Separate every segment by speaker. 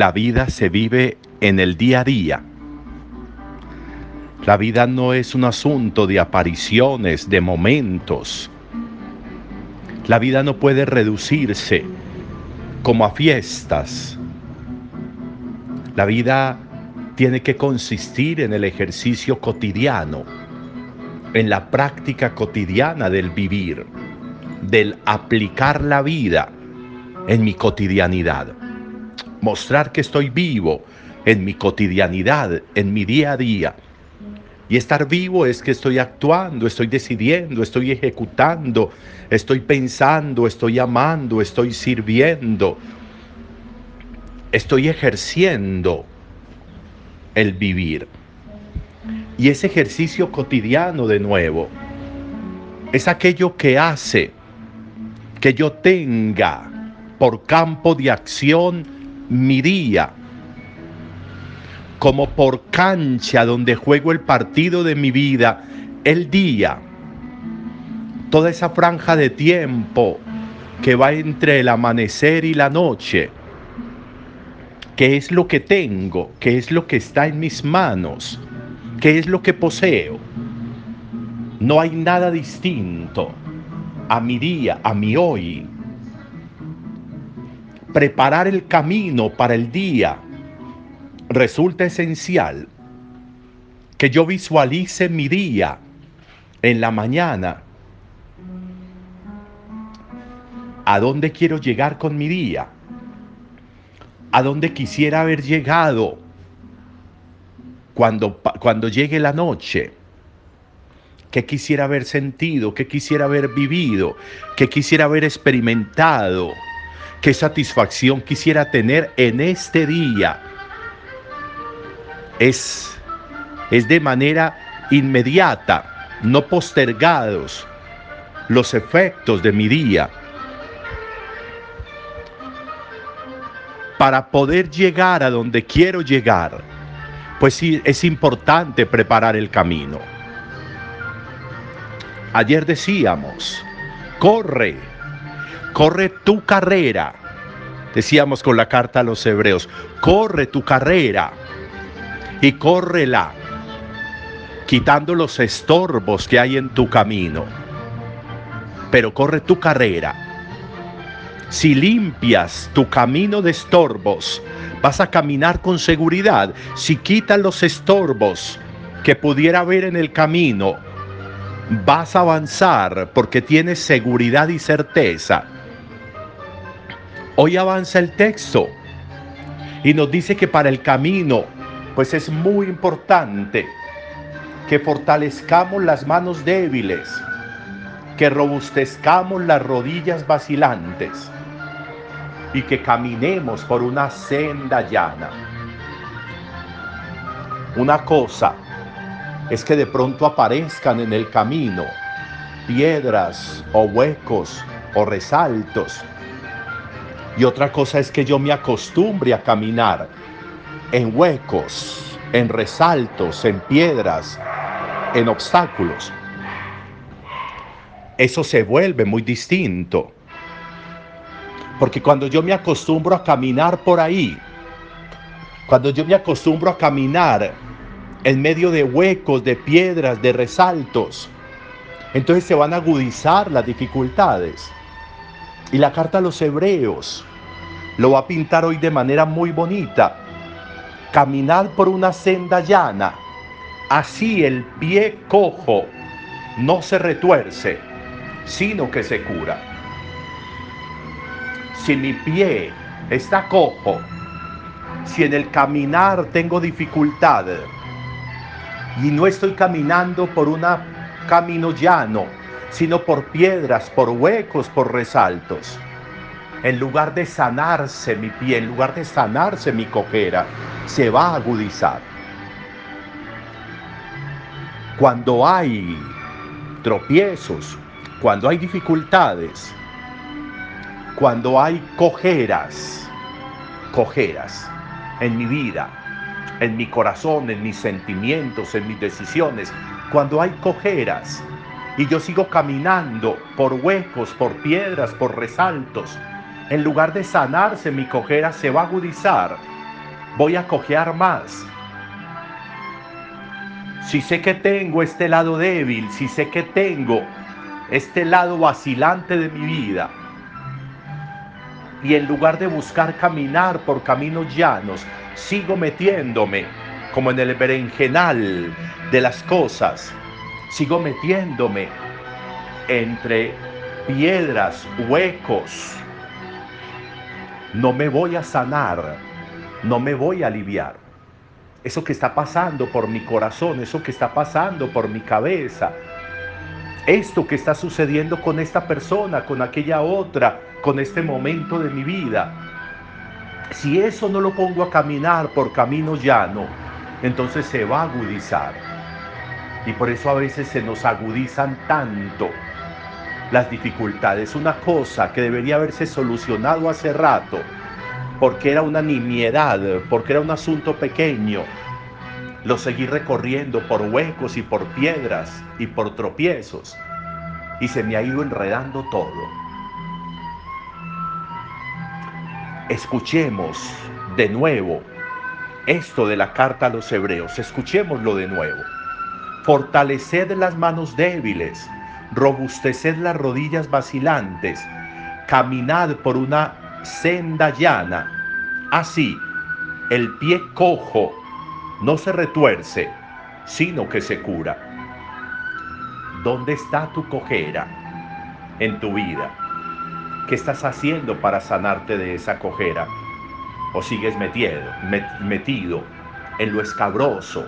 Speaker 1: la vida se vive en el día a día. La vida no es un asunto de apariciones, de momentos. La vida no puede reducirse como a fiestas. La vida tiene que consistir en el ejercicio cotidiano, en la práctica cotidiana del vivir, del aplicar la vida en mi cotidianidad. Mostrar que estoy vivo en mi cotidianidad, en mi día a día. Y estar vivo es que estoy actuando, estoy decidiendo, estoy ejecutando, estoy pensando, estoy amando, estoy sirviendo, estoy ejerciendo el vivir. Y ese ejercicio cotidiano de nuevo es aquello que hace que yo tenga por campo de acción mi día, como por cancha donde juego el partido de mi vida, el día, toda esa franja de tiempo que va entre el amanecer y la noche, qué es lo que tengo, qué es lo que está en mis manos, qué es lo que poseo. No hay nada distinto a mi día, a mi hoy. Preparar el camino para el día resulta esencial. Que yo visualice mi día en la mañana. ¿A dónde quiero llegar con mi día? a donde quisiera haber llegado cuando, cuando llegue la noche. ¿Qué quisiera haber sentido? ¿Qué quisiera haber vivido? ¿Qué quisiera haber experimentado? ¿Qué satisfacción quisiera tener en este día? Es, es de manera inmediata, no postergados, los efectos de mi día para poder llegar a donde quiero llegar, pues sí, es importante preparar el camino. Ayer decíamos, corre, corre tu carrera. Decíamos con la carta a los hebreos, corre tu carrera y córrela, quitando los estorbos que hay en tu camino. Pero corre tu carrera si limpias tu camino de estorbos, vas a caminar con seguridad. Si quitas los estorbos que pudiera haber en el camino, vas a avanzar porque tienes seguridad y certeza. Hoy avanza el texto y nos dice que para el camino, pues es muy importante que fortalezcamos las manos débiles, que robustezcamos las rodillas vacilantes y que caminemos por una senda llana. Una cosa es que de pronto aparezcan en el camino piedras o huecos o resaltos. Y otra cosa es que yo me acostumbre a caminar en huecos, en resaltos, en piedras, en obstáculos. Eso se vuelve muy distinto. Porque cuando yo me acostumbro a caminar por ahí, cuando yo me acostumbro a caminar en medio de huecos, de piedras, de resaltos, entonces se van a agudizar las dificultades. Y la carta a los hebreos lo va a pintar hoy de manera muy bonita. Caminar por una senda llana, así el pie cojo no se retuerce, sino que se cura si mi pie está cojo, si en el caminar tengo dificultad y no estoy caminando por un camino llano, sino por piedras, por huecos, por resaltos, en lugar de sanarse mi pie, en lugar de sanarse mi cojera, se va a agudizar. Cuando hay tropiezos, cuando hay dificultades, cuando hay cojeras, cojeras en mi vida, en mi corazón, en mis sentimientos, en mis decisiones, cuando hay cojeras y yo sigo caminando por huecos, por piedras, por resaltos, en lugar de sanarse mi cojera se va a agudizar voy a cojear más. Si sé que tengo este lado débil, si sé que tengo este lado vacilante de mi vida, y en lugar de buscar caminar por caminos llanos, sigo metiéndome como en el berenjenal de las cosas, sigo metiéndome entre piedras, huecos. No me voy a sanar, no me voy a aliviar. Eso que está pasando por mi corazón, eso que está pasando por mi cabeza, esto que está sucediendo con esta persona, con aquella otra, con este momento de mi vida. Si eso no lo pongo a caminar por camino llano, entonces se va a agudizar. Y por eso a veces se nos agudizan tanto las dificultades. Una cosa que debería haberse solucionado hace rato, porque era una nimiedad, porque era un asunto pequeño. Lo seguí recorriendo por huecos y por piedras y por tropiezos. Y se me ha ido enredando todo. Escuchemos de nuevo esto de la carta a los hebreos. Escuchémoslo de nuevo. Fortaleced las manos débiles robusteced las rodillas vacilantes, caminad por una senda llana. Así, el pie cojo no se retuerce, sino que se cura. ¿Dónde está tu cojera en tu vida? ¿Qué estás haciendo para sanarte de esa cojera? ¿O sigues metido, metido en lo escabroso,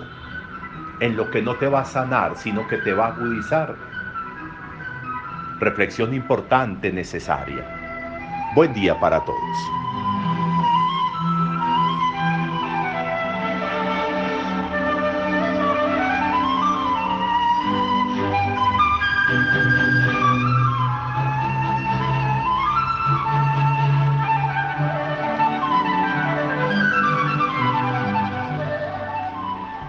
Speaker 1: en lo que no te va a sanar, sino que te va a agudizar? reflexión importante, necesaria. Buen día para todos.